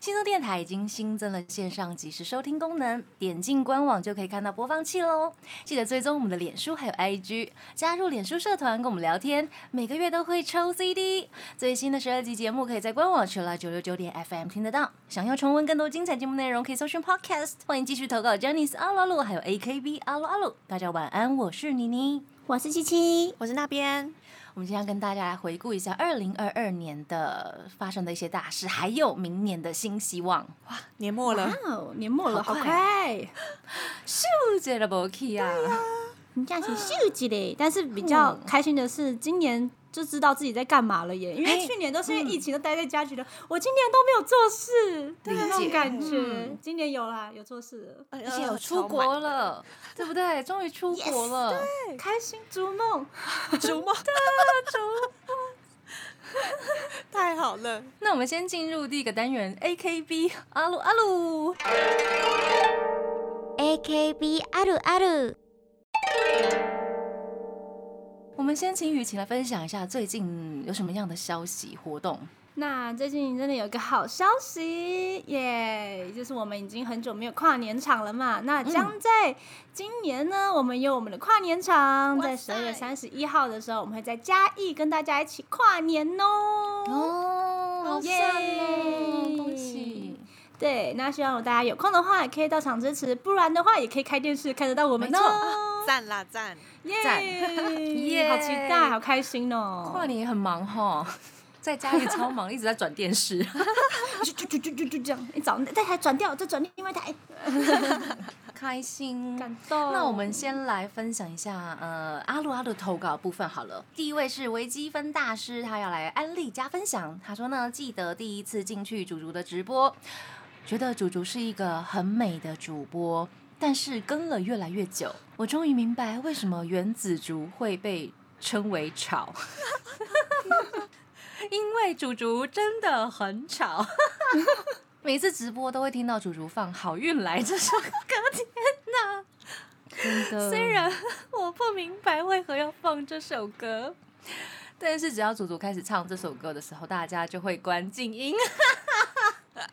轻松电台已经新增了线上即时收听功能，点进官网就可以看到播放器喽。记得追踪我们的脸书还有 IG，加入脸书社团跟我们聊天，每个月都会抽 CD。最新的十二集节目可以在官网 l l 九六九点 FM 听得到。想要重温更多精彩节目内容，可以搜寻 Podcast。欢迎继续投稿 j a n i c e 阿鲁阿鲁，还有 AKB 阿鲁阿鲁。大家晚安，我是妮妮。我是七七，我是那边。我们今天跟大家来回顾一下二零二二年的发生的一些大事，还有明年的新希望。哇，年末了，哦，年末了，好快好快，咻，这了不去啊！你这样子秀姐嘞。但是比较开心的是，今年就知道自己在干嘛了耶。因为哎去年都是因为疫情都待在家，觉得我今年都没有做事，理那种解感觉。今年有啦，有做事了，而而且有出国，了，对不对？终于出国了。开心逐梦。逐梦，太好了。那我们先进入第一个单元，AKB 阿鲁阿鲁。 AKB あるある。 我们先请雨晴来分享一下最近有什么样的消息活动。那最近真的有一个好消息耶就是我们已经很久没有跨年场了嘛。那将在今年呢，我们有我们的跨年场，在十二月三十一号的时候，我们会在嘉义跟大家一起跨年哦。哦，好耶赞哦！恭喜！对，那希望大家有空的话也可以到场支持，不然的话也可以开电视看得到我们哦。赞啦赞！赞 耶，好期待，好开心哦！跨年也很忙哈，在家里超忙，一直在转电视。就就就就就就这样，一早这台转掉，再转另外一台，开心，感动。那我们先来分享一下，呃，阿鲁阿鲁投稿部分好了。第一位是微积分大师，他要来安利加分享。他说呢，记得第一次进去主竹的直播，觉得主竹是一个很美的主播，但是跟了越来越久，我终于明白为什么原子竹会被称为吵。因为主竹真的很吵，每次直播都会听到主竹放《好运来》这首歌，天哪！真的虽然我不明白为何要放这首歌，但是只要祖祖开始唱这首歌的时候，大家就会关静音。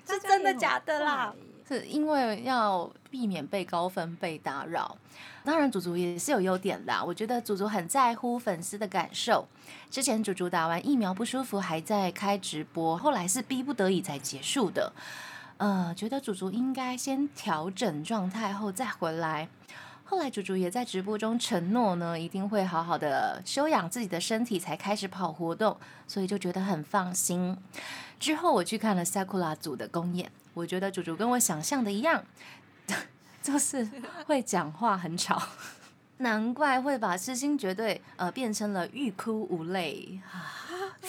是真的假的啦？是因为要避免被高分被打扰。当然，祖祖也是有优点的。我觉得祖祖很在乎粉丝的感受。之前祖祖打完疫苗不舒服，还在开直播，后来是逼不得已才结束的。呃，觉得祖祖应该先调整状态后再回来。后来，祖祖也在直播中承诺呢，一定会好好的休养自己的身体，才开始跑活动，所以就觉得很放心。之后我去看了 Sakura 组的公演，我觉得祖祖跟我想象的一样，就是会讲话很吵，难怪会把痴心绝对呃变成了欲哭无泪啊。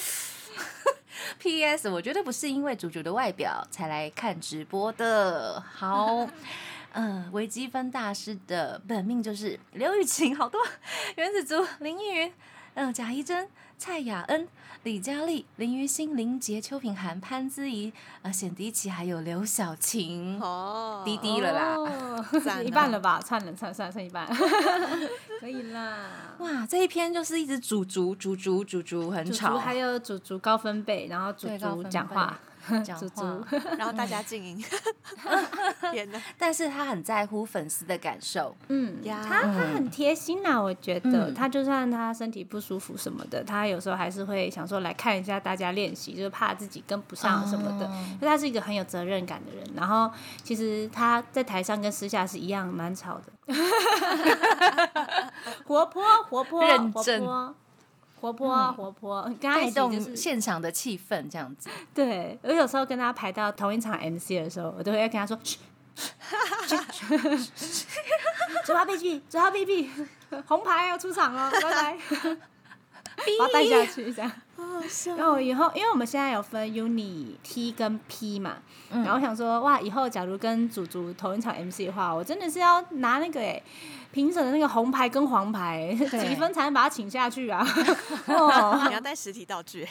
P.S. 我绝对不是因为祖祖的外表才来看直播的。好，呃，微积分大师的本命就是刘雨晴，好多原子族林依云，嗯、贾怡珍、蔡雅恩、李佳丽、林于心、林杰、邱品涵、潘姿怡、啊显迪奇，还有刘晓晴。哦，滴滴了啦 哦一半了吧？算了，算了，算了，剩一半，可以啦。哇，这一篇就是一直煮煮煮煮煮煮很吵，竹还有煮竹高分贝，然后煮竹对高分贝讲话，讲主话竹，然后大家静音。天哪！但是他很在乎粉丝的感受。嗯，他他很贴心呐，我觉得嗯他就算他身体不舒服什么的，他有时候还是会想说来看一下大家练习，就是怕自己跟不上什么的。哦因为他是一个很有责任感的人，然后其实他在台上跟私下是一样蛮吵的，活泼活泼活认真泼活泼活泼，跟他一带动起就是现场的气氛，这样子。对，我有时候跟他排到同一场 MC 的时候，我都会跟他说：“嘘，嘴巴闭闭，嘴巴闭闭，红牌要出场了，拜拜。”把他带下去这样。然后以后，因为我们现在有分 Uni T 跟 P 嘛，然后我想说，哇，以后假如跟祖祖同一场 MC 的话，我真的是要拿那个哎评审的那个红牌跟黄牌，几分才能把他请下去啊？哦，你要带实体道具，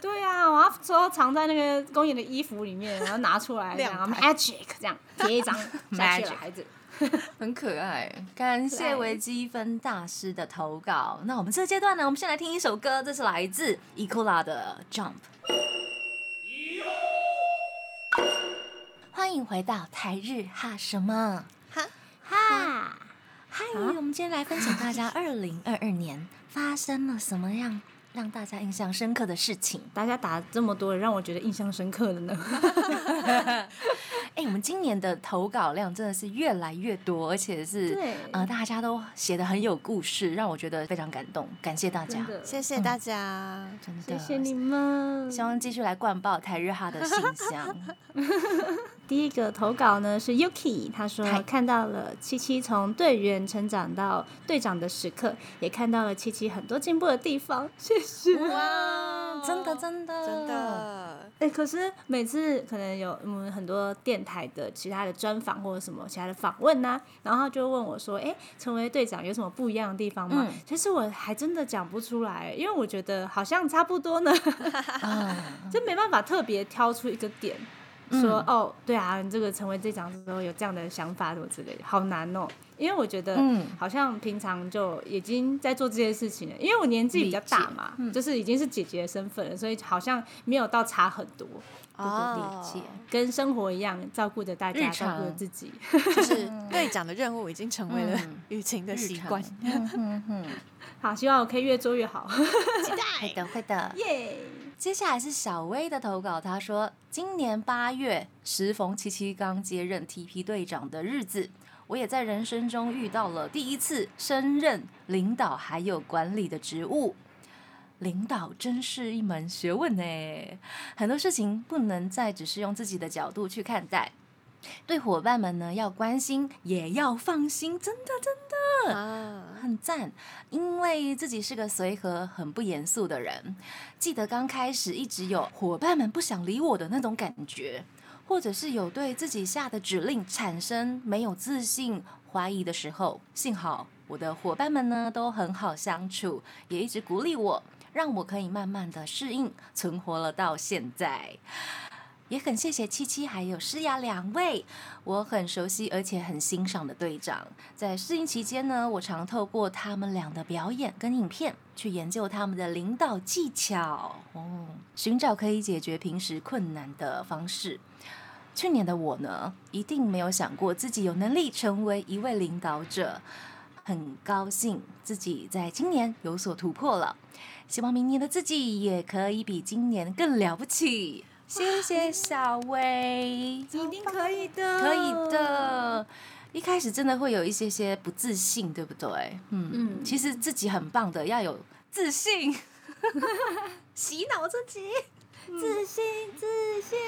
对啊，我要说藏在那个公演的衣服里面，然后拿出来，这样亮牌 magic 这样贴一张 下去了，孩子。很可爱。感谢对微积分大师的投稿。那我们这个阶段呢，我们先来听一首歌，这是来自 e c o l a 的 Jump。欢迎回到台日哈什么？哈，哈，嗨，我们今天来分享大家 二零二二年发生了什么样让大家印象深刻的事情。大家打这么多，让我觉得印象深刻的呢。哎、我们今年的投稿量真的是越来越多，而且是大家都写的很有故事，让我觉得非常感动，感谢大家谢谢大家。真的，谢谢你们。希望继续来灌爆台日哈的信箱。第一个投稿呢是 Yuki，他说嗨。看到了七七从队员成长到队长的时刻，也看到了七七很多进步的地方，谢谢。哇，真的真的。真，的，哎、可是每次可能有我们很多电台的其他的专访或者什么其他的访问呐、然后他就问我说：“哎、成为队长有什么不一样的地方吗？”嗯。其实我还真的讲不出来，因为我觉得好像差不多呢，啊，就没办法特别挑出一个点。嗯说哦，对啊，你这个成为队长之后有这样的想法什么之类的，好难哦。因为我觉得，嗯好像平常就已经在做这些事情了。因为我年纪比较大嘛，嗯就是已经是姐姐的身份了，所以好像没有到差很多。哦理解跟生活一样，照顾着大家，照顾着自己。就是 队长的任务已经成为了嗯雨晴的习惯。好，希望我可以越做越好。期待会的会的。耶！接下来是小薇的投稿，她说：“今年八月，时逢七七刚接任 TP 队长的日子，我也在人生中遇到了第一次升任领导还有管理的职务。领导真是一门学问呢，很多事情不能再只是用自己的角度去看待。对伙伴们呢，要关心，也要放心，真的真的。啊，很赞，因为自己是个随和、很不严肃的人。记得刚开始一直有伙伴们不想理我的那种感觉，或者是有对自己下的指令产生没有自信、怀疑的时候，幸好我的伙伴们呢都很好相处，也一直鼓励我，让我可以慢慢的适应，存活了到现在。也很谢谢七七还有诗雅两位，我很熟悉而且很欣赏的队长。在适应期间呢，我常透过他们俩的表演跟影片，去研究他们的领导技巧哦，寻找可以解决平时困难的方式。去年的我呢，一定没有想过自己有能力成为一位领导者，很高兴自己在今年有所突破了。希望明年的自己也可以比今年更了不起。谢谢小薇。一定可以的，可以。的。一开始真的会有一些些不自信，对不对？嗯嗯其实自己很棒的，要有自信，洗脑自己。自信，自信，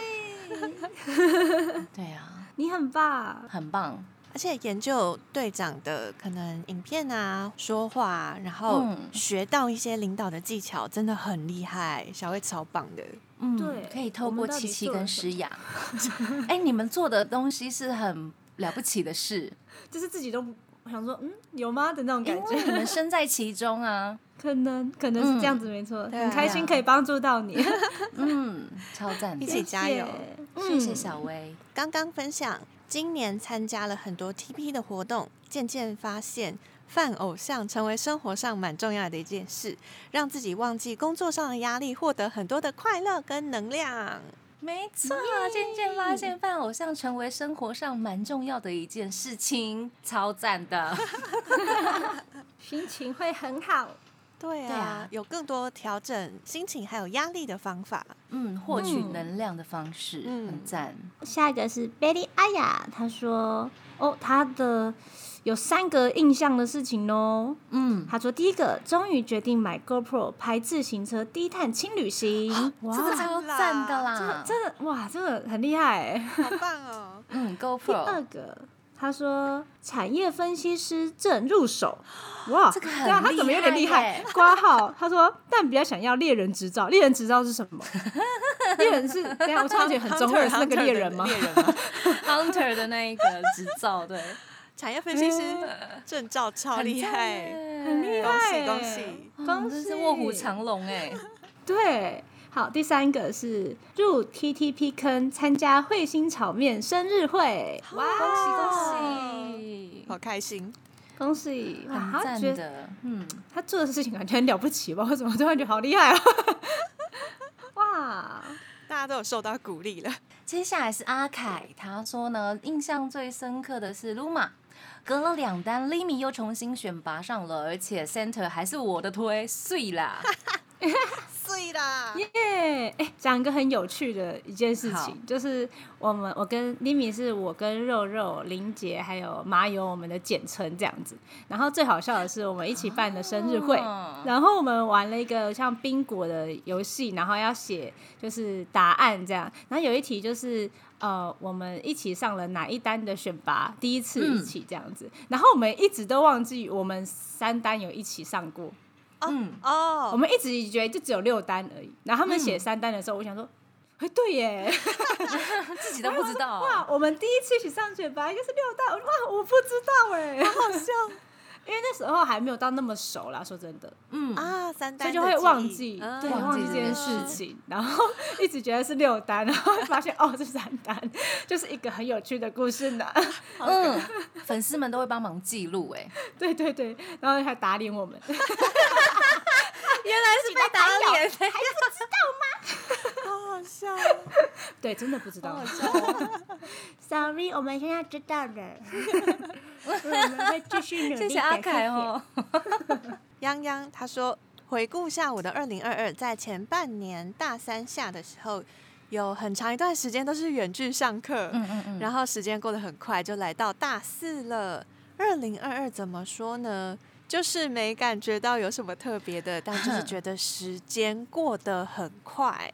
对啊，你很棒。很棒。而且研究队长的可能影片啊、说话，然后嗯学到一些领导的技巧，真的很厉害。小薇超棒的，嗯，对可以透过七七跟诗雅。哎，你们做的东西是很了不起的事，就是自己都不想说，嗯，有吗的那种感因为你，们身在其中啊。可能可能是这样子，没错，很开心可以帮助到你，嗯，超赞一。起加油谢谢嗯小薇。刚刚分享，今年参加了很多 TP 的活动，渐渐发现泛偶像成为生活上蛮重要的一件事，让自己忘记工作上的压力，获得很多的快乐跟能量。没错，渐渐发现扮偶像成为生活上蛮重要的一件事情，超赞的。心情会很好。对啊，对啊有更多调整心情还有压力的方法。嗯，获取嗯能量的方式、嗯很赞。下一个是 Betty 阿雅，她说，哦，她的有三个印象的事情哦。嗯，她说，第一个，终于决定买 GoPro 拍自行车低碳轻旅行，哇这个超赞的这个啦。这个哇，这个很厉害哎。好棒哦！嗯，GoPro 第二个，他说产业分析师正入手，哇，这个很对啊，他怎么有点厉厉害？挂号，他说，但比较想要猎人执照，猎人执照是什么？猎人是，等一下我超级很中二，是那个猎人吗？猎人吗？Hunter 的那一个执照，对，产业分析师证照超厉害，很厉恭喜害恭喜！恭喜真是卧虎藏龙哎。对，好，第三个是入 TTP 坑参加彗星炒面生日会，哇，恭喜恭喜，好开心！恭喜！哇，很他觉得赞的，嗯，他做的事情感觉很了不起吧？为什么突然觉得好厉害啊？哇，大家都有受到鼓励了。接下来是阿凯，他说呢，印象最深刻的是 Luma。隔了两单 l i m i 又重新选拔上了，而且 Center 还是我的推，碎啦！碎啦！耶！哎，讲一个很有趣的一件事情，就是我们我跟 Limi 是我跟肉肉、林杰还有麻油我们的简称这样子。然后最好笑的是，我们一起办的生日会，哦然后我们玩了一个像宾果的游戏，然后要写就是答案这样。然后有一题就是呃，我们一起上了哪一单的选拔，第一次一起这样子。然后我们一直都忘记我们三单有一起上过。嗯哦，我哦，们一直觉得就只有六单而已，然后他们写三单的时候，我想说，哎、对耶，自己都 不知道，哇，我们第一次一起上选拔应该是六单，哇，我不知道哎，好笑因为那时候还没有到那么熟啦，说真的，嗯，啊！三单所以就会忘的记，嗯。对，忘记这件事。件情，然后一直觉得是六单，然后发现哦是三单，就是一个很有趣的故事呢。嗯，粉丝们都会帮忙记录，哎，对对对，然后还打脸我们，原来是被打脸，好好笑。对，真的不知道。Sorry，我们现在知道了，我们会继续努力的。谢谢阿凯哦，泱泱他说，回顾下我的二零二二，在前半年大三下的时候，有很长一段时间都是远距上课，嗯嗯嗯，然后时间过得很快，就来到大四了。二零二二怎么说呢？就是没感觉到有什么特别的，但就是 觉得时间过得很快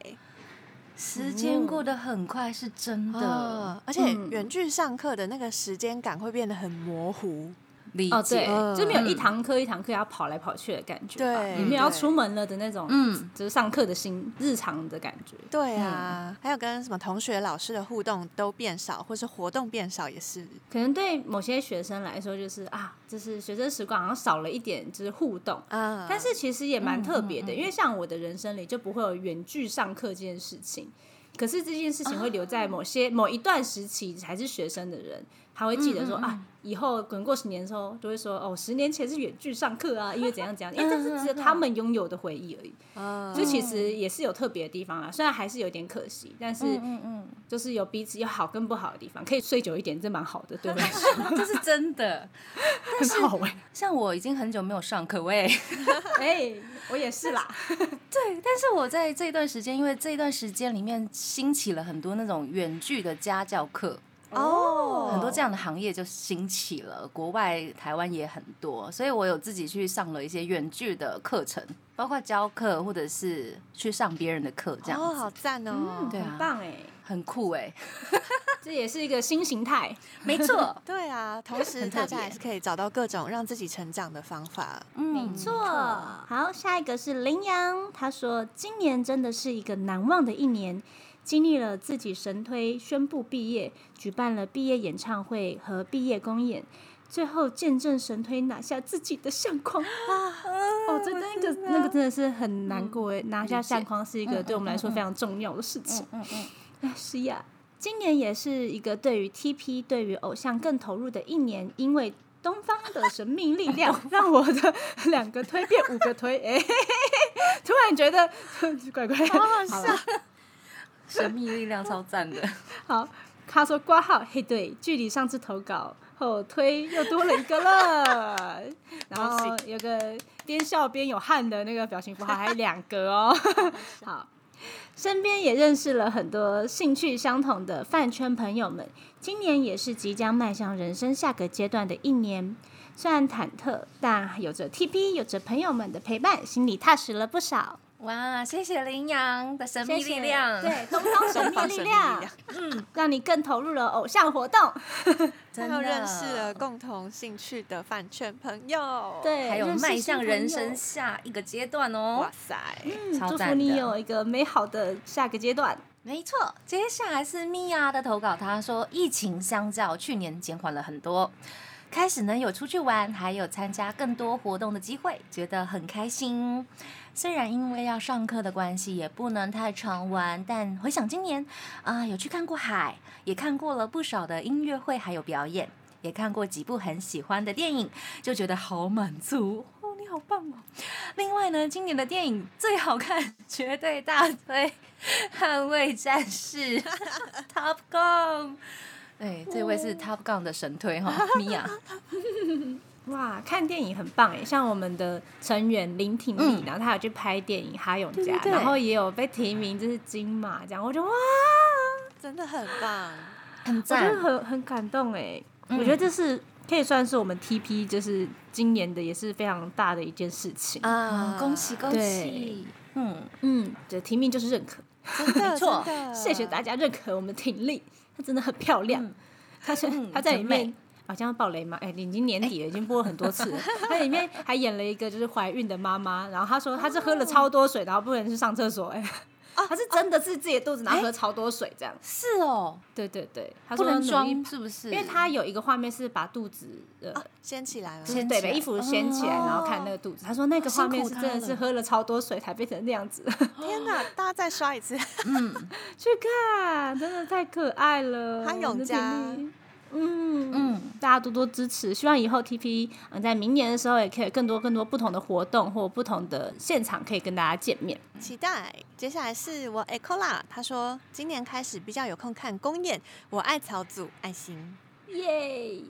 时间过得很快，是真的。啊，而且嗯。远距上课的那个时间感会变得很模糊。哦，理解对，，嗯就没有一堂课一堂课要跑来跑去的感觉吧，对也没有要出门了的那种，嗯，就是上课的心日常的感觉。对啊，还有跟什么同学、老师的互动都变少，或是活动变少，也是。可能对某些学生来说，就是啊，就是学生时光好像少了一点，就是互动。嗯，但是其实也蛮特别的，因为像我的人生里就不会有远距上课这件事情。可是这件事情会留在某些、某一段时期还是学生的人，他会记得说、嗯嗯嗯。啊，以后可能过十年的时候，就会说哦，十年前是远距上课啊，因为怎样怎样，因 为这是只有他们拥有的回忆而已。啊所以其实也是有特别的地方啦，虽然还是有点可惜，但是嗯嗯就是有彼此有好跟不好的地方，可以睡久一点，这蛮好的，对我来说嗯，这是真的。很好哎、像我已经很久没有上课，喂，哎、我也是啦，对，但是我在这段时间，因为这段时间里面兴起了很多那种远距的家教课，哦。很多这样的行业就兴起了，国外、台湾也很多，所以我有自己去上了一些远距的课程，包括教课或者是去上别人的课，这样哦，好赞哦！对啊。很棒哎、很酷哎、这也是一个新形态。没错，对啊，同时大家还是可以找到各种让自己成长的方法。嗯没错，好，下一个是羚羊，他说今年真的是一个难忘的一年，经历了自己神推宣布毕业，举办了毕业演唱会和毕业公演。最后见证神推拿下自己的相框啊！哦，这那个那个真的是很难过哎，拿下相框是一个对我们来说非常重要的事情。嗯嗯，哎，是呀，今年也是一个对于 TP、对于偶像更投入的一年，因为东方的神秘力量 让我的两个推变五个推，哎、突然觉得 怪怪，好好笑。神秘力量超赞的，好，他说挂号，嘿，对，距离上次投稿后推又多了一个了，然后有个边笑边有汗的那个表情符号，还有两个哦。好，身边也认识了很多兴趣相同的饭圈朋友们，今年也是即将迈向人生下个阶段的一年。虽然忐忑，但有着 TP，有着朋友们的陪伴，心里踏实了不少。哇！谢谢羚羊的神秘谢谢力量，对，东方神秘力量量，嗯，让你更投入了偶像活动。真的还有认识了共同兴趣的饭圈朋友。，对，还有迈向人生下一个阶段哦哇。塞，嗯祝福你有一个美好的下个阶段。没错，接下来是米娅的投稿，她说疫情相较去年减缓了很多，开始呢有出去玩，还有参加更多活动的机会，觉得很开心。虽然因为要上课的关系，也不能太常玩，但回想今年啊、有去看过海，也看过了不少的音乐会，还有表演，也看过几部很喜欢的电影，就觉得好满足。哦，你好棒哦！另外呢，今年的电影最好看，绝对大推《捍卫战士》Top Gun。对，这位是 Top Gun 的神推哈，米娅。哇，看电影很棒哎！像我们的成员林挺丽，嗯然后她有去拍电影《哈永家对对》，然后也有被提名，就是金马这样，我就哇，真的很棒。很我觉得很很感动哎！嗯我觉得这是可以算是我们 TP 就是今年的也是非常大的一件事情。啊，恭喜恭喜！嗯，嗯，这提名就是认可，真的，没错谢谢大家认可我们挺丽，她真的很漂亮。嗯她是嗯她在里面。好像要爆雷嘛？哎、已经年底了，已经播了很多次了。她里面还演了一个就是怀孕的妈妈，然后她说她是喝了超多水，然后不能去上厕所、哎、她是真的是自己的肚子，然后喝超多水这样。是哦，对对对，他不能说努力装是不是？因为他有一个画面是把肚子呃。掀起来了，就是对，掀起来把衣服掀起来，然后看那个肚子。他说那个画面是真的是喝了超多水才变成那样子。天哪！大家再刷一次，嗯 去看，真的太可爱了。哈永家我的甜蜜嗯嗯，大家多多支持，希望以后 TP 嗯在明年的时候也可以更多更多不同的活动或不同的现场可以跟大家见面。期待。接下来是我 Ecola，他说今年开始比较有空看公演，我爱草组爱心。耶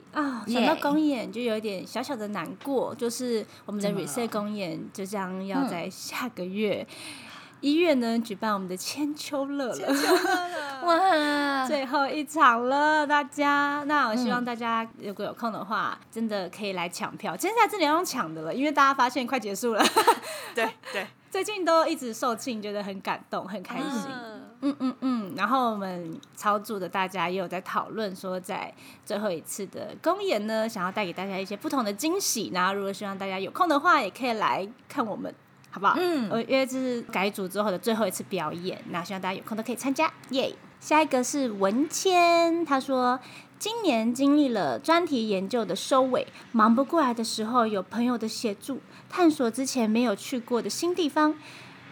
想到公演就有一点小小的难过，就是我们的 reset 了公演就将要嗯在下个月一月呢举办我们的千秋乐了。哇，最后一场了，大家。那我希望嗯大家如果有空的话，真的可以来抢票。现在真的要用抢的了，因为大家发现快结束了。对 对，最近都一直售罄，觉得很感动，很开心。嗯嗯嗯嗯，然后我们操组的大家也有在讨论说，在最后一次的公演呢，想要带给大家一些不同的惊喜。然后如果希望大家有空的话，也可以来看我们，好不好？嗯呃，因为这是改组之后的最后一次表演，那希望大家有空都可以参加，耶、下一个是文谦，他说。今年经历了专题研究的收尾，忙不过来的时候，有朋友的协助，探索之前没有去过的新地方，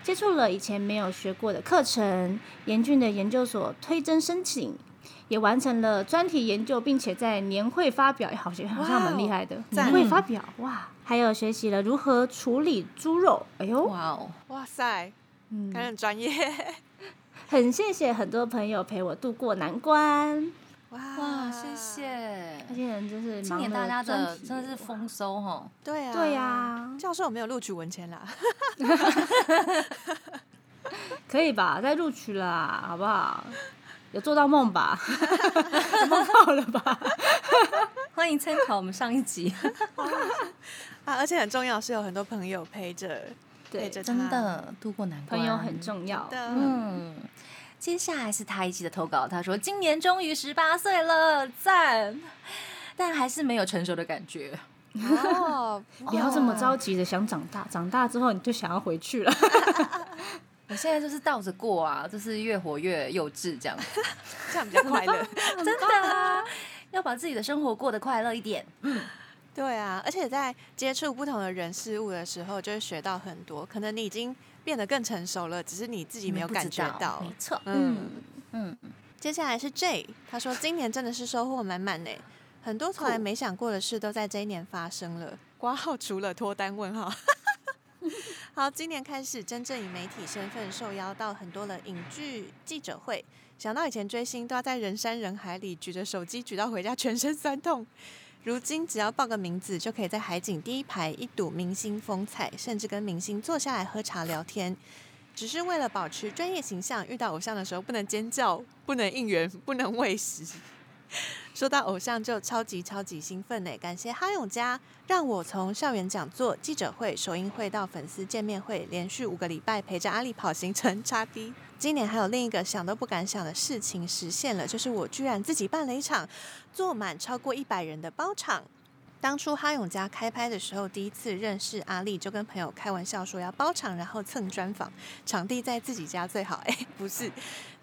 接触了以前没有学过的课程，严峻的研究所推甄申请，也完成了专题研究，并且在年会发表，哎好像好像蛮厉害的。赞年会发表哇，还有学习了如何处理猪肉，哎呦，哇哦，哇塞，嗯感觉很专业。很谢谢很多朋友陪我度过难关。哇哇，谢。谢那。些人真是今年大家的真的是丰收哈，对啊，对啊教授没有录取文签啦，可以吧？再录取啦，好不好？有做到梦吧？梦到了吧？欢迎参考我们上一集，啊，而且很重要是有很多朋友陪着，对陪着真的度过难关，朋友很重要。的，嗯，接下来是他一期的投稿，他说今年终于十八岁了，赞，但还是没有成熟的感觉。哦，不要这么着急的想长大，长大之后你就想要回去了。我现在就是倒着过啊，就是越活越幼稚这样，这样比较快乐。真的啊，要把自己的生活过得快乐一点。对啊，而且在接触不同的人事物的时候，就会学到很多。可能你已经变得更成熟了，只是你自己没有感觉到。没错，嗯，嗯，接下来是 J，他说今年真的是收获满满呢，很多从来没想过的事都在这一年发生了。挂号除了脱单问号。好，今年开始真正以媒体身份受邀到很多的影剧记者会，想到以前追星都要在人山人海里举着手机举到回家全身酸痛，如今只要报个名字就可以在海景第一排一睹明星风采，甚至跟明星坐下来喝茶聊天。只是为了保持专业形象，遇到偶像的时候不能尖叫，不能应援，不能喂食。说到偶像就超级超级兴奋呢！感谢哈永嘉，让我从校园讲座、记者会、首映会到粉丝见面会，连续五个礼拜陪着阿里跑行程叉 D。今年还有另一个想都不敢想的事情实现了，就是我居然自己办了一场坐满超过一百人的包场。当初哈永家开拍的时候，第一次认识阿丽，就跟朋友开玩笑说要包场，然后蹭专访，场地在自己家最好。哎，不是，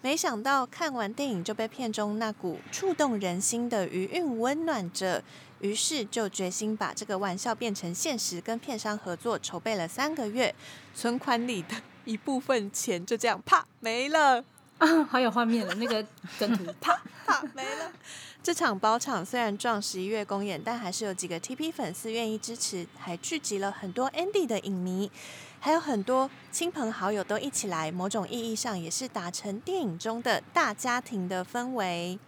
没想到看完电影就被片中那股触动人心的余韵温暖着，于是就决心把这个玩笑变成现实，跟片商合作，筹备了三个月，存款里的 一部分钱就这样啪没了。啊，好有画面了，那个梗图，啪啪没了。这场包场虽然撞十一月公演，但还是有几个 TP 粉丝愿意支持，还聚集了很多 Andy 的影迷，还有很多亲朋好友都一起来，某种意义上也是达成电影中的大家庭的氛围。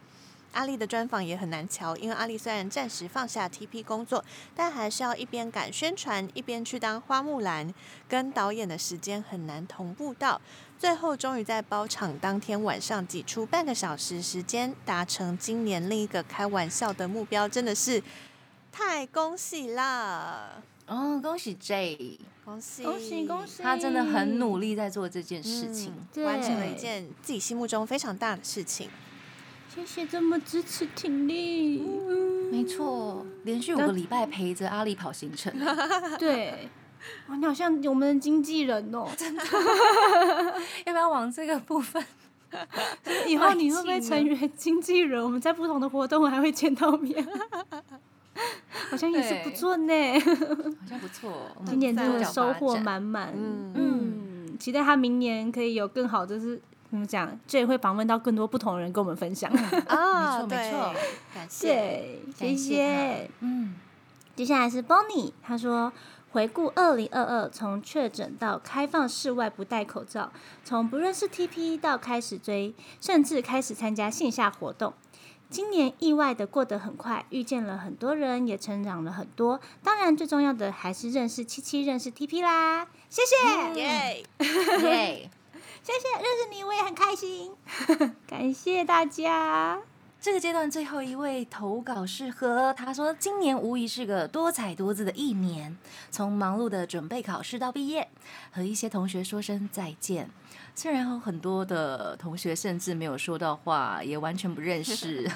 阿丽的专访也很难瞧，因为阿丽虽然暂时放下 TP 工作，但还是要一边赶宣传，一边去当花木兰，跟导演的时间很难同步到。最后终于在包场当天晚上挤出半个小时时间，达成今年另一个开玩笑的目标，真的是太恭喜啦！哦，恭喜 J，恭喜恭喜恭喜！他真的很努力在做这件事情，完成了一件自己心目中非常大的事情。谢谢这么支持挺力，没错，连续五个礼拜陪着阿丽跑行程，对，哇，你好像我们的经纪人哦，真的，要不要往这个部分？以后你会不会成为经纪人？我们在不同的活动还会见到面，好像也是不错呢，好像不错，今年真的收获满满，嗯嗯，期待他明年可以有更好的是。怎么讲？这也会访问到更多不同的人跟我们分享啊！没错没错，感谢，谢谢。嗯，接下来是 Bonnie，他说回顾二零二二，从确诊到开放室外不戴口罩，从不认识 TP 到开始追，甚至开始参加线下活动。今年意外的过得很快，遇见了很多人，也成长了很多。当然，最重要的还是认识七七，认识 TP 啦！谢谢，耶 耶。谢谢认识你，我也很开心。感谢大家。这个阶段最后一位投稿是何，他说今年无疑是个多彩多姿的一年，从忙碌的准备考试到毕业，和一些同学说声再见。虽然有很多的同学甚至没有说到话，也完全不认识，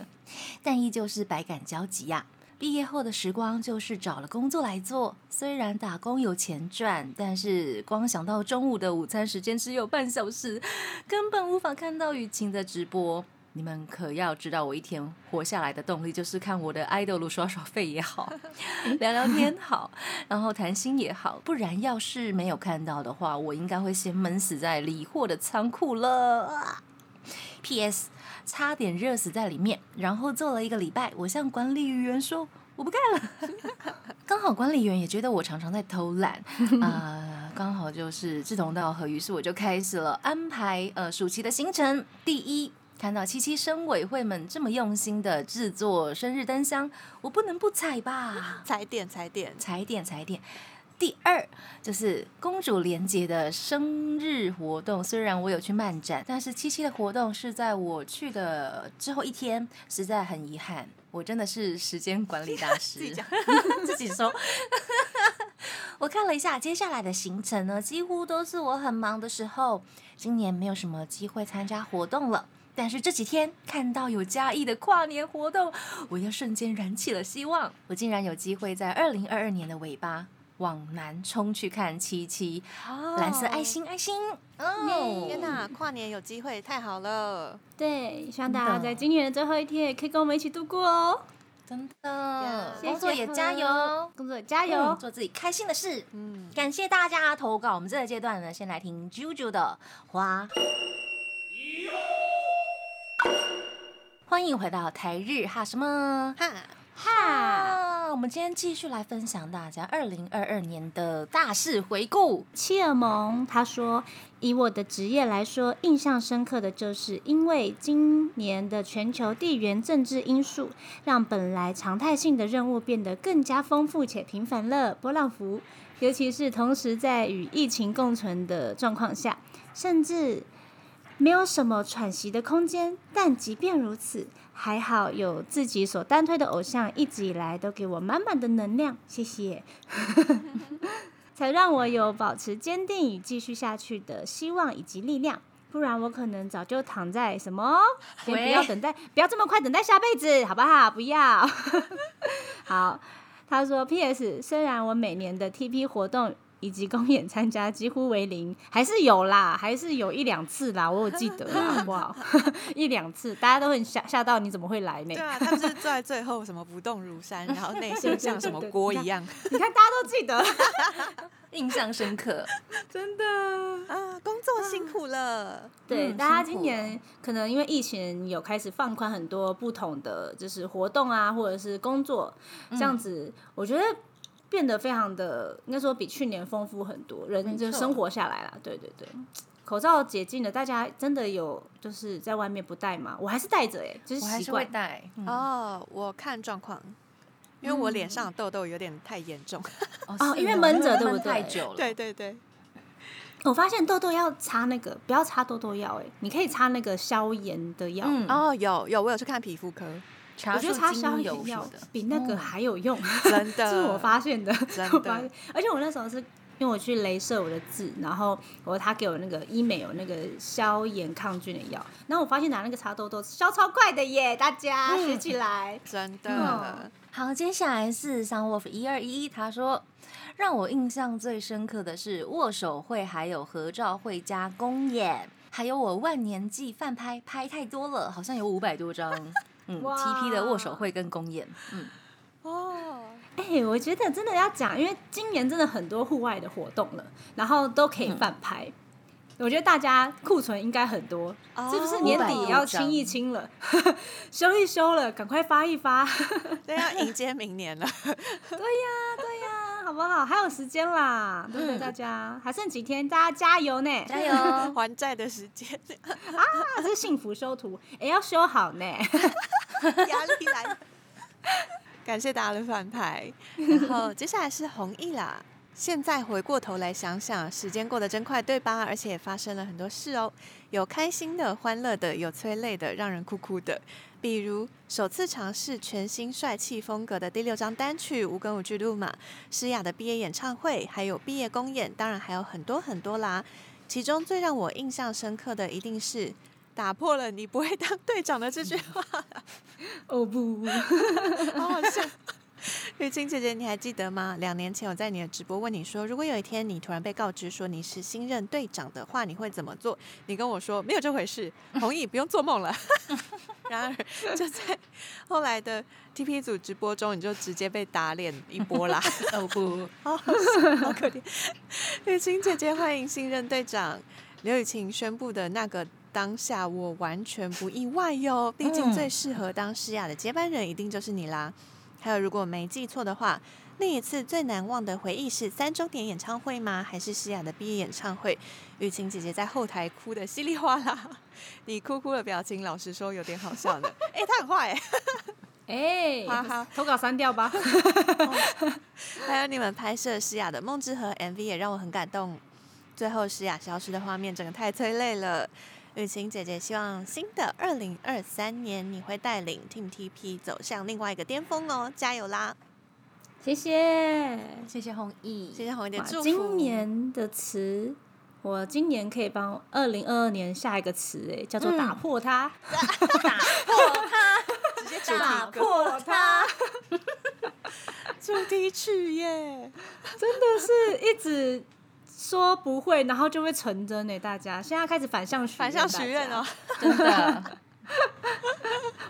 但依旧是百感交集呀。毕业后的时光就是找了工作来做，虽然打工有钱赚，但是光想到中午的午餐时间只有半小时，根本无法看到雨晴的直播。你们可要知道，我一天活下来的动力就是看我的爱豆刷刷费也好，聊聊天好，然后谈心也好，不然要是没有看到的话，我应该会先闷死在理货的仓库了。P.S. 差点热死在里面，然后做了一个礼拜。我向管理员说我不干了，刚好管理员也觉得我常常在偷懒 啊，刚好就是志同道合，于是我就开始了安排呃暑期的行程。第一，看到七七生委会们这么用心的制作生日灯箱，我不能不踩吧？踩点踩点踩点踩点。第二就是公主连结的生日活动，虽然我有去漫展，但是七七的活动是在我去的之后一天，实在很遗憾。我真的是时间管理大 师，自己讲 自己说。我看了一下接下来的行程呢，几乎都是我很忙的时候。今年没有什么机会参加活动了，但是这几天看到有嘉义的跨年活动，我又瞬间燃起了希望。我竟然有机会在二零二二年的尾巴。往南冲去看七七，蓝色爱心爱心，哦！天哪，跨年有机会，太好了！对，希望大家在今年的最后一天也可以跟我们一起度过哦。真的，工作也加油，工作也加油，做自己开心的事。嗯，感谢大家投稿。我们这个阶段呢，先来听 JoJo 的花。欢迎回到台日哈什么哈。哈，我们今天继续来分享大家二零二二年的大事回顾。切尔蒙他说：“以我的职业来说，印象深刻的就是因为今年的全球地缘政治因素，让本来常态性的任务变得更加丰富且频繁了。波浪符，尤其是同时在与疫情共存的状况下，甚至没有什么喘息的空间。但即便如此。”还好有自己所单推的偶像，一直以来都给我满满的能量，谢谢，才让我有保持坚定与继续下去的希望以及力量。不然我可能早就躺在什么，先不要等待，不要这么快等待下辈子，好不好？不要。好，他说，P.S. 虽然我每年的 T.P 活动以及公演参加几乎为零，还是有啦，还是有一两次啦，我有记得啦，好不好？一两次，大家都很吓吓到，你怎么会来呢？对啊，他们是坐在最后什么不动如山，然后内心像什么锅一样。你看大家都记得，印象深刻，真的啊！工作辛苦了，对，大家今年可能因为疫情有开始放宽很多不同的就是活动啊，或者是工作这样子，我觉得变得非常的应该说比去年丰富很多，人就生活下来了。对对对，口罩解禁了，大家真的有就是在外面不戴吗？我还是戴着哎，就是习惯戴。哦，我看状况。因为我脸上痘痘有点太严重 哦，因为闷着对不对？太久了。对对对，我发现痘痘要擦那个，不要擦痘痘药，哎，你可以擦那个消炎的药。哦，有有，我有去看皮肤科，我觉得擦消炎药比那个还有用，真的，是我发现的，真的。而且我那时候是因为我去镭射我的痣，然后我他给我那个医美有那个消炎抗菌的药，然后我发现拿那个擦痘痘消超快的耶，大家学起来，真的。好，接下来是 Sunwolf 一二一，他说让我印象最深刻的是握手会，还有合照会加公演，还有我万年季饭拍拍太多了，好像有五百多张，嗯，TP 的握手会跟公演，嗯，哦，哎，我觉得真的要讲，因为今年真的很多户外的活动了，然后都可以反拍。我觉得大家库存应该很多，是不是年底也要清一清了，修一修了，赶快发一发，对，要迎接明年了。对呀，对呀，好不好？还有时间啦，对不对？大家还剩几天，大家加油呢！加油，还债的时间 啊！这是幸福修图，也要修好呢。压力来，感谢大家的翻牌。然后接下来是弘毅啦。现在回过头来想想，时间过得真快，对吧？而且也发生了很多事哦，有开心的、欢乐的，有催泪的、让人哭哭的。比如首次尝试全新帅气风格的第六张单曲《无根无据路马》，诗雅的毕业演唱会，还有毕业公演，当然还有很多很多啦。其中最让我印象深刻的，一定是打破了“你不会当队长”的这句话。哦不，好好笑。雨晴姐姐，你还记得吗？两年前我在你的直播问你说，如果有一天你突然被告知说你是新任队长的话，你会怎么做？你跟我说没有这回事，同意，不用做梦了。然而就在后来的 TP 组直播中，你就直接被打脸一波啦。哦不，好可怜。雨晴姐姐，欢迎新任队长。刘雨晴宣布的那个当下，我完全不意外哟。毕竟最适合当诗雅的接班人，一定就是你啦。还有，如果没记错的话，那一次最难忘的回忆是三周年演唱会吗？还是诗雅的毕业演唱会？雨晴姐姐在后台哭的稀里哗啦，你哭哭的表情，老实说有点好笑的。哎，他很坏 哎，哈哈投稿删掉吧。还有你们拍摄诗雅的《梦之河》MV 也让我很感动，最后诗雅消失的画面，整个太催泪了。雨晴姐姐希望新的二零二三年你会带领 Team TP 走向另外一个巅峰哦，加油啦！谢谢，谢谢弘毅，谢谢弘毅的祝福。今年的词，我今年可以帮二零二二年下一个词，哎，叫做打破它，打破它，直接打破它，主题曲耶，真的是一直。说不会，然后就会成真呢。大家现在开始反向反向许愿哦，真的。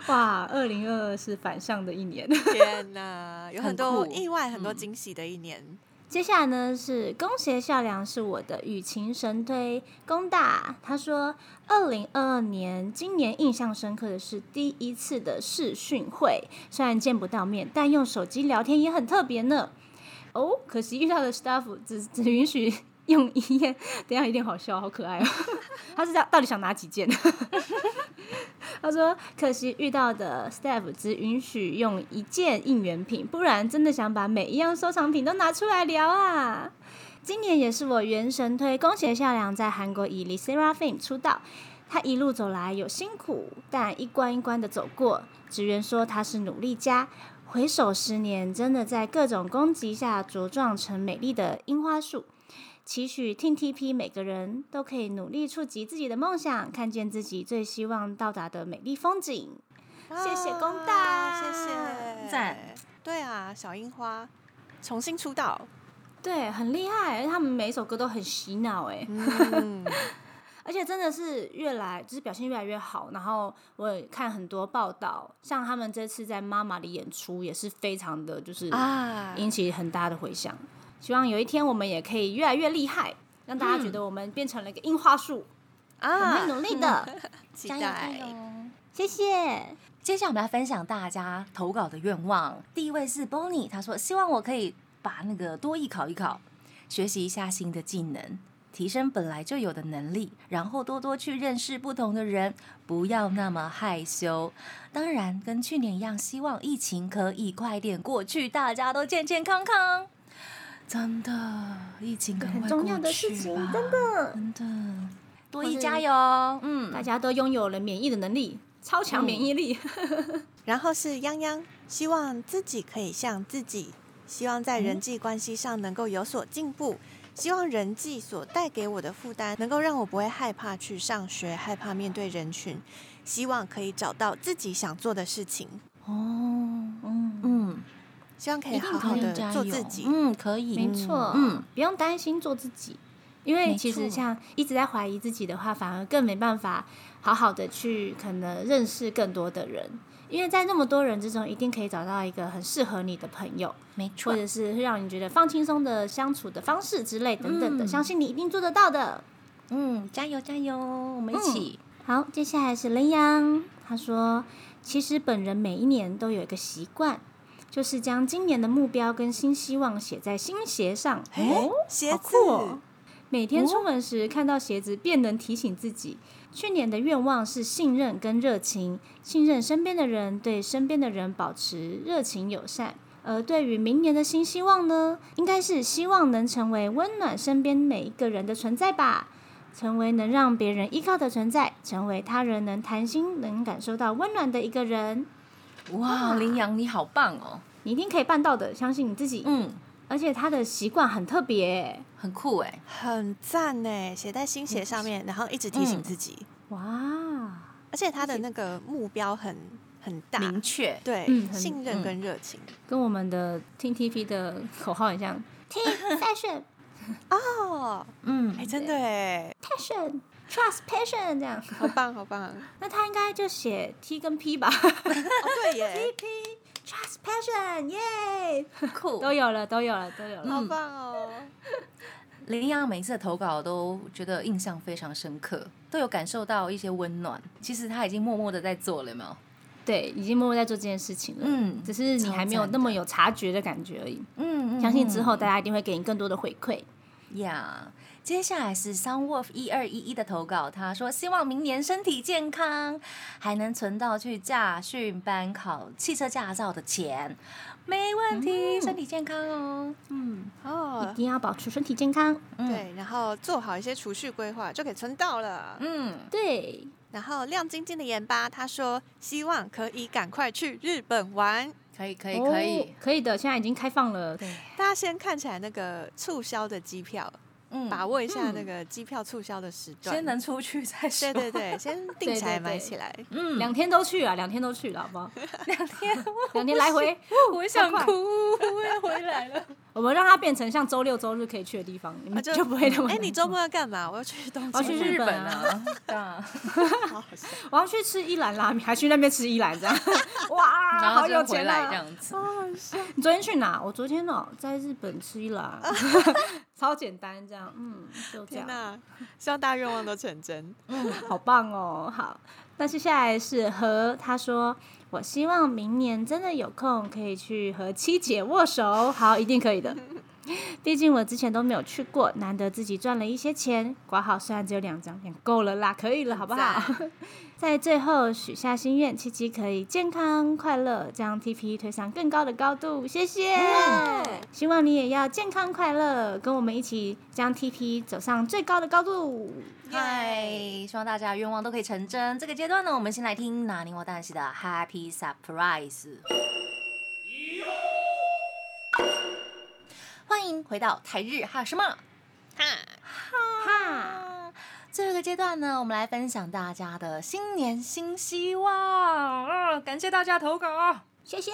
哇，二零二二是反向的一年。天哪，有很多意外，很多惊喜的一年。接下来呢是恭喜孝良，是我的雨晴神推公大。他说，二零二二年今年印象深刻的是第一次的视讯会，虽然见不到面，但用手机聊天也很特别呢。哦，可惜遇到的 staff 只只允许。用一件，等下有点好笑，好可爱哦。他是到底想拿几件？他说：“可惜遇到的 staff 只允许用一件应援品，不然真的想把每一样收藏品都拿出来聊啊。”今年也是我元神推，恭喜夏良在韩国以 Seraphim 出道。他一路走来有辛苦，但一关一关的走过。职员说他是努力家。回首十年，真的在各种攻击下茁壮成美丽的樱花树。期许 TTP 每个人都可以努力触及自己的梦想，看见自己最希望到达的美丽风景。谢谢公大，谢谢赞。对啊，小樱花重新出道，对，很厉害，而且他们每一首歌都很洗脑，哎，嗯，而且真的是越来就是表现越来越好。然后我也看很多报道，像他们这次在妈妈的演出也是非常的就是啊，引起很大的回响。希望有一天我们也可以越来越厉害，让大家觉得我们变成了一个樱花树。我们啊会，努力的，期待。油！谢谢。接下来我们来分享大家投稿的愿望。第一位是 Bonnie，他说希望我可以把那个多艺考一考，学习一下新的技能，提升本来就有的能力，然后多多去认识不同的人，不要那么害羞。当然，跟去年一样，希望疫情可以快点过去，大家都健健康康。真的，疫情赶快很重要的过去事情吧真的。真的，多益加油！嗯，大家都拥有了免疫的能力，超强免疫力。然后是泱泱，希望自己可以像自己，希望在嗯人际关系上能够有所进步，希望人际所带给我的负担能够让我不会害怕去上学，害怕面对人群，希望可以找到自己想做的事情，哦，嗯，嗯，希望可以一定好好的加油做自己。嗯，可以，没错，嗯嗯，不用担心做自己，因为其实像一直在怀疑自己的话，反而更没办法好好的去可能认识更多的人。因为在那么多人之中，一定可以找到一个很适合你的朋友，没错或，者是让你觉得放轻松的相处的方式之类等等的，嗯相信你一定做得到的。嗯，加油加油，我们一起，好，接下来是林阳，他说，其实本人每一年都有一个习惯，就是将今年的目标跟新希望写在新鞋上。诶鞋好子酷哦！每天出门时看到鞋子，便能提醒自己，去年的愿望是信任跟热情，信任身边的人，对身边的人保持热情友善。而对于明年的新希望呢，应该是希望能成为温暖身边每一个人的存在吧，成为能让别人依靠的存在，成为他人能谈心、能感受到温暖的一个人。哇，羚羊你好棒哦，你一定可以办到的，相信你自己。嗯，而且他的习惯很特别，很酷哎，很赞呢，写在新鞋上面，然后一直提醒嗯自己，哇！而且他的那个目标很很大，明确，对，信任嗯跟热情。跟我们的听 TP 的口号很像，Team Fashion 哦，嗯哎，，真的哎，Passion Trust Passion 这样。好 棒好棒！那他应该就写 T 跟 P 吧哦，对耶，，Trust Passion，耶，酷，都有了，都有了，都有了。好棒哦！林阳每次的投稿都觉得印象非常深刻，都有感受到一些温暖。其实他已经默默的在做了，有没有？对，已经默默在做这件事情了。嗯只是你还没有那么有察觉的感觉而已。嗯相信之后大家一定会给你更多的回馈。呀。接下来是 Sunwolf 一二一一的投稿，他说希望明年身体健康，还能存到去驾训班考汽车驾照的钱，没问题，身体健康哦。嗯哦一哦，定要保持身体健康。嗯对，然后做好一些储蓄规划，就可以存到了。嗯，对，然后亮晶晶的盐巴，他说希望可以赶快去日本玩。可以可以可以哦，可以的，现在已经开放了。对，大家先看起来那个促销的机票，嗯把握一下那个机票促销的时段。先能出去再说。对对对，先定起来买起来。嗯，两天都去啊，两天都去了，好不好？两天，两天来回，我想哭，我要回来了。我们让它变成像周六周日可以去的地方，你们啊就就不会那么哎，你周末要干嘛？我要去东我要去京。日本本啊。我要去吃一兰拉面，还去那边吃一兰，这样哇，然好有后就回钱啊！来这样子。你昨天去哪？我昨天哦，在日本吃一兰，超简单，这样，嗯，就这样！希望大家愿望都成真。嗯，好棒哦，好。那接下来是和他说，我希望明年真的有空可以去和七姐握手，好，一定可以的。毕竟我之前都没有去过，难得自己赚了一些钱，挂号虽然只有两张，也够了啦，可以了，好不好？在最后许下心愿，七七可以健康快乐，将 TP 推上更高的高度。谢谢，希望你也要健康快乐，跟我们一起将 TP 走上最高的高度。嗨，希望大家愿望都可以成真。这个阶段呢，我们先来听拿尼瓦蛋西的 Happy Surprise。欢迎回到台日哈什么？哈，哈，这个阶段呢，我们来分享大家的新年新希望。啊，感谢大家投稿。谢谢。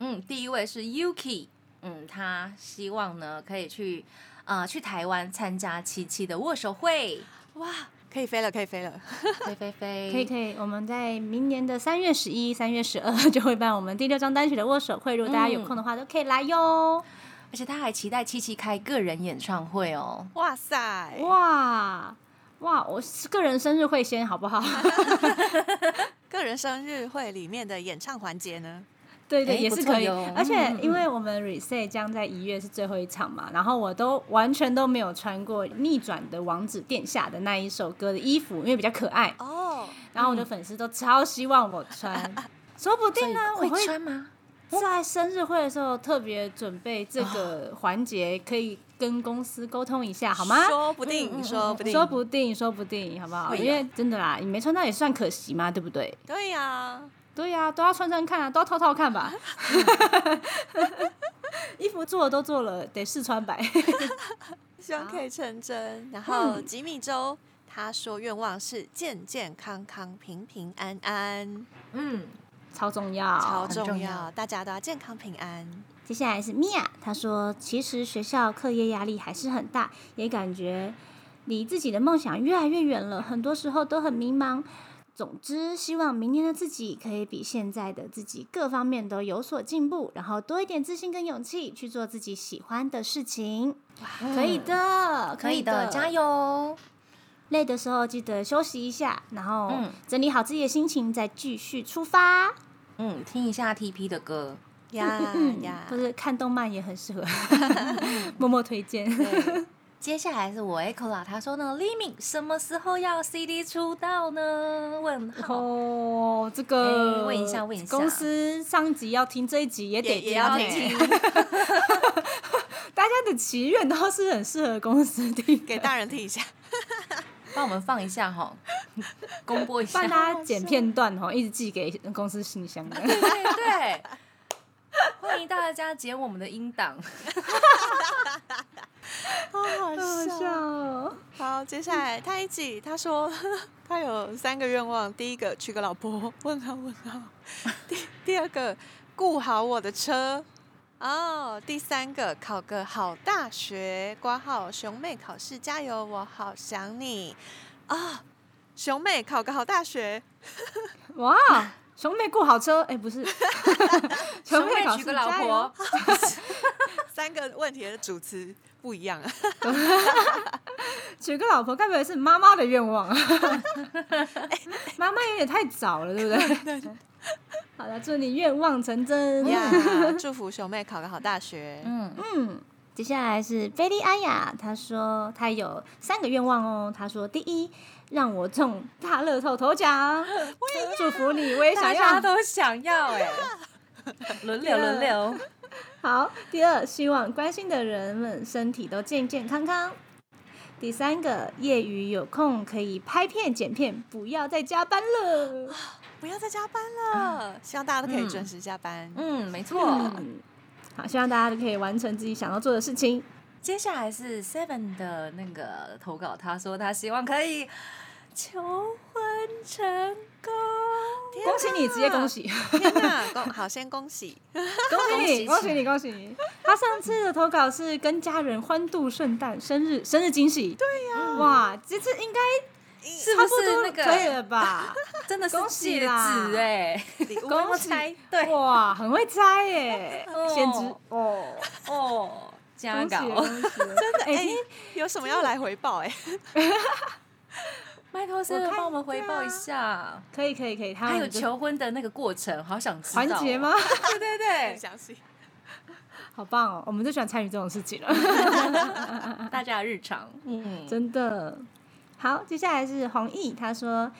嗯，第一位是 Yuki，嗯，他希望呢可以去呃去台湾参加七七的握手会，哇，可以飞了，可以飞了。飞飞飞，可以可以，我们在明年的三月十一、三月十二就会办我们第六张单曲的握手会，如果大家有空的话，都可以来哟。而且他还期待七七开个人演唱会哦。哇塞，哇哇，我个人生日会先好不好？个人生日会里面的演唱环节呢？对对，哎也是可以。而且嗯因为我们 reset 将在一月是最后一场嘛，然后我都完全都没有穿过《逆转的王子殿下》的那一首歌的衣服，因为比较可爱。哦，然后我的粉丝都超希望我穿，说不定呢，我会会穿吗？在生日会的时候特别准备这个环节，可以跟公司沟通一下，好吗？说不定，说不定，说不定，说不定，好不好？因为真的啦，你没穿到也算可惜嘛，对不对？对呀、对呀、都要穿穿看啊，都要套套看吧。衣服做了都做了，得试穿白。希望可以成真。然后吉米周他说愿望是健健康康、平平安安，嗯，超重要，超很重重要，大家都要健康平安。接下来是米娅，她说其实学校课业压力还是很大，也感觉离自己的梦想越来越远了，很多时候都很迷茫。总之，希望明年的自己可以比现在的自己各方面都有所进步，然后多一点自信跟勇气去做自己喜欢的事情。可以的，可以的，加！油！累的时候记得休息一下，然后嗯整理好自己的心情，再继续出发。嗯，听一下 TP 的歌。呀嗯 呀，不是看动漫也很适合，默默推荐。对，接下来是我 Echo 啦，他说呢 l i m i 什么时候要 CD 出道呢？问号。哦，这个、哎问一下问一下公司上一集要听，这一集也得也也要听听，大家的祈愿都是很适合公司听，给大人听一下。帮我们放一下哈，公播一下。帮大家剪片段哈，一直寄给公司信箱的。对对，欢迎大家剪我们的音档。好好。笑哦！好，接下来他一起，他说他有三个愿望，第一个娶个老婆，问号问号。第第二个顾好我的车，哦，第三个考个好大学，挂号熊妹考试加油，我好想你啊、熊妹考个好大学，哇，熊妹雇好车，哎、不是，熊妹娶个老婆，三个问题的主持不一样啊。娶个老婆，该不会是妈妈的愿望啊？妈妈有点太早了，对不对？好了，祝你愿望成真。呀，祝福熊妹考个好大学。嗯，嗯，接下来是菲利阿雅，她说她有三个愿望哦。她说第一，让我中大乐透头奖，祝福你，我也想要大家。都想要哎，轮流轮流。好，第二，希望关心的人们身体都健健康康。第三个，业余有空可以拍片剪片，不要再加班了。不要再加班了，希望大家都可以准时下班。嗯，没错。嗯，好，希望大家都可以完成自己想要做的事情。接下来是 Seven 的那个投稿，他说他希望可以求婚成功。恭喜你，直接恭喜！天哪，恭好，先恭喜。恭喜你，恭喜恭喜你，恭喜你！他上次的投稿是跟家人欢度圣诞、生日、生日惊喜。对呀、哇，这次应该是不差不多是那个？可以了吧？真的是恭喜戒啦。指哎，恭喜。猜对。哇，很会猜耶，哦。先知。哦，哦，加恭喜稿恭喜！真的哎、哎，有什么要来回报、哎，拜托 Seven 帮我们回报一下，可以可以可以，他还有求婚的那个过程，好想知道哦。环节吗？？对 对对，详细。好棒哦，我们最喜欢参与这种事情了，大家的日常，嗯，真的。好，接下来是弘毅，他说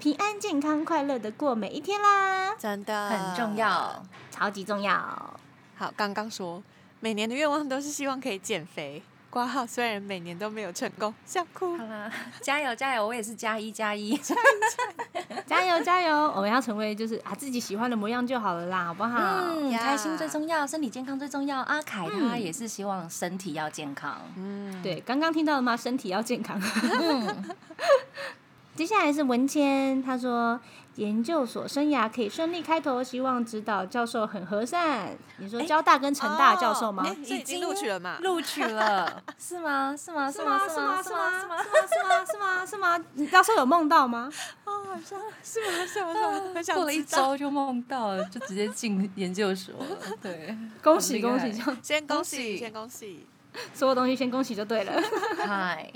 平安健康快乐的过每一天啦，真的很重。要。超级重要。好，刚刚说每年的愿望都是希望可以减肥。挂号虽然每年都没有成功，笑哭好。啦，加油加油！我也是加一加一。加油加油！我们要成为就是啊自己喜欢的模样就好了啦，好不好？嗯，呀开心最重要，身体健康最重要。阿凯他也是希望身体要健康。嗯，对，刚刚听到了吗？身体要健康。嗯，接下来是文谦，他说研究所生涯可以顺利开头，希望指导教授很和善。你说交大跟成大教授吗？已经录取了嘛？录取了，是吗？是吗？是吗？是是吗？是吗？是吗？是吗？是吗？是吗？你教授有梦到吗？哦，好像是吗？是吗？是吗？很想过了一。周就梦到了，就直接进研究所了。对，恭喜恭喜！就先恭喜，先恭喜。所有东西先恭喜就对了。嗨，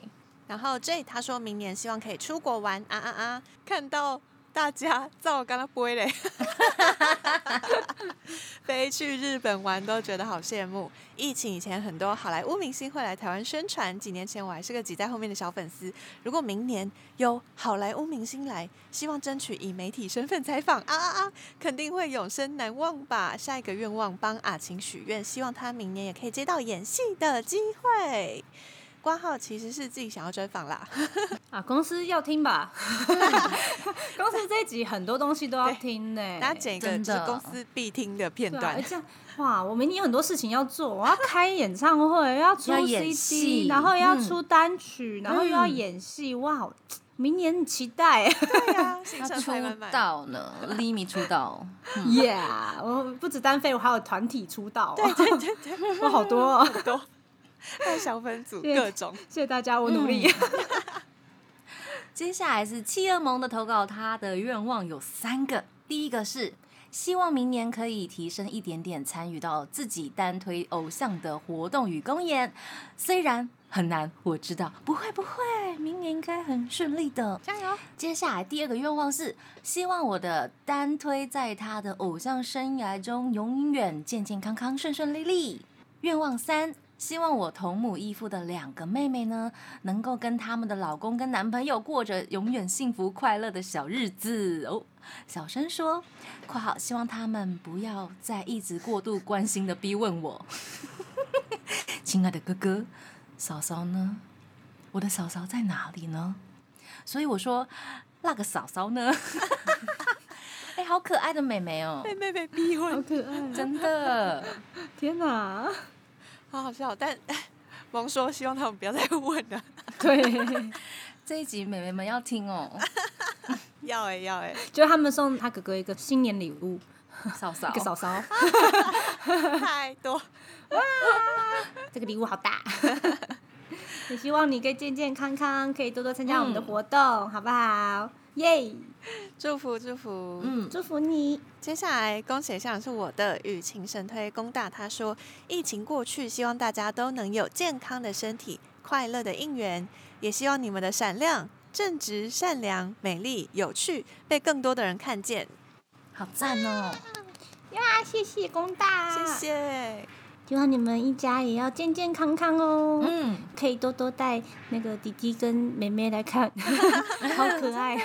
然后 J 他说明年希望可以出国玩啊啊啊！看到大家照我刚刚播嘞，飞去日本玩都觉得好羡慕。疫情以前很多好莱坞明星会来台湾宣传，几年前我还是个挤在后面的小粉丝。如果明年有好莱坞明星来，希望争取以媒体身份采访啊啊啊！肯定会永生难忘吧。下一个愿望帮阿晴许愿，希望他明年也可以接到演戏的机会。挂号其实是自己想要专访啦，啊，公司要听吧？公司这一集很多东西都要听呢、大家剪一个公司必听的片段哎。这样哇，我明年有很多事情要做，我要开演唱会，要出 CD，戏然后要嗯出单曲，然后又要嗯演戏，哇，明年期待对呀，行程他出排满满。道呢，Limi 出道，，Yeah！我不止单飞，我还有团体出道，对对对对，我好多、哦，好多，小分组各种。谢谢大家，我努力。接下来是企鹅萌的投稿，他的愿望有三个。第一个是希望明年可以提升一点点参与到自己单推偶像的活动与公演，虽然很难，我知道不会不会，明年应该很顺利的。加油！接下来第二个愿望是希望我的单推在他的偶像生涯中永远健健康康、顺顺利利。愿望三。希望我同母异父的两个妹妹呢，能够跟他们的老公跟男朋友过着永远幸福快乐的小日子哦。小声说（括号希望他们不要再一直过度关心的逼问我）。亲爱的哥哥，嫂嫂呢？我的嫂嫂在哪里呢？所以我说那个嫂嫂呢？哎、好可爱的妹妹哦，被妹妹逼好，可爱，真的。天哪！好好笑。但 萌说希望他们不要再问了。对，这一集妹妹们要听哦，要哎、要哎、就他们送他哥哥一个新年礼物，嫂嫂一个嫂嫂，太多哇。这个礼物好大。也希望你可以健健康康，可以多多参加我们的嗯活动，好不好？耶！祝 福祝福。嗯，嗯，祝福你。接下来恭喜上是我的雨晴神推工大，他说疫情过去，希望大家都能有健康的身体、快乐的应援，也希望你们的闪亮、正直、善良、美丽、有趣被更多的人看见。好赞哦，呀，谢谢工大，谢。谢。希望你们一家也要健健康康哦。嗯，可以多多带那个弟弟跟妹妹来看，好可爱。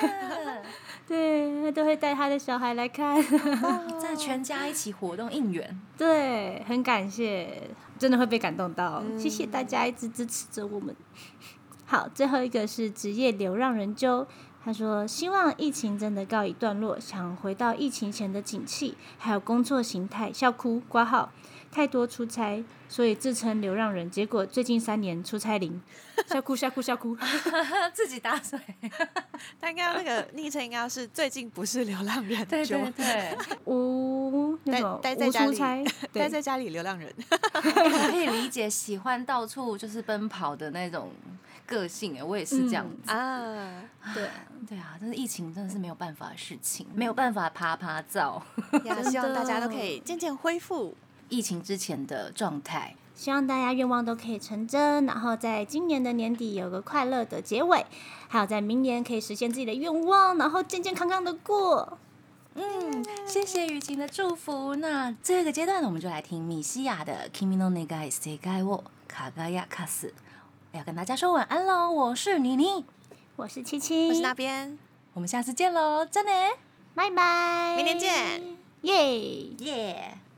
对，他都会带他的小孩来看。在全家一起活动应援，对，很感谢，真的会被感动到。嗯谢谢大家一直支持着我们。好，最后一个是职业流浪人揪，他说希望疫情真的告一段落，想回到疫情前的景气，还有工作形态。笑哭挂号，太多出差，所以自称流浪人，结果最近三年出差零。笑哭笑哭笑哭，自己打水，他应该那个昵称应该是最近不是流浪人，对就对 对，无那待种待在家里待对在家里流浪人。我可以理解喜欢到处就是奔跑的那种个性，哎，我也是这样子。啊，对。对啊，但是疫情真的是没有办法的事情，没有办法爬爬照。也，希望大家都可以渐渐恢复。疫情之前的状态，希望大家愿望都可以成真，然后在今年的年底有个快乐的结尾，还有在明年可以实现自己的愿望，然后健健康康的过。嗯，谢谢雨晴的祝福。那这个阶段呢，我们就来听米西亚的《Kimi no Negai Sekai wo Kagaya Kasu》，要跟大家说晚安喽。我是妮妮，我是七七，我是那边，我们下次见喽，真的，拜拜，明天见，耶。耶。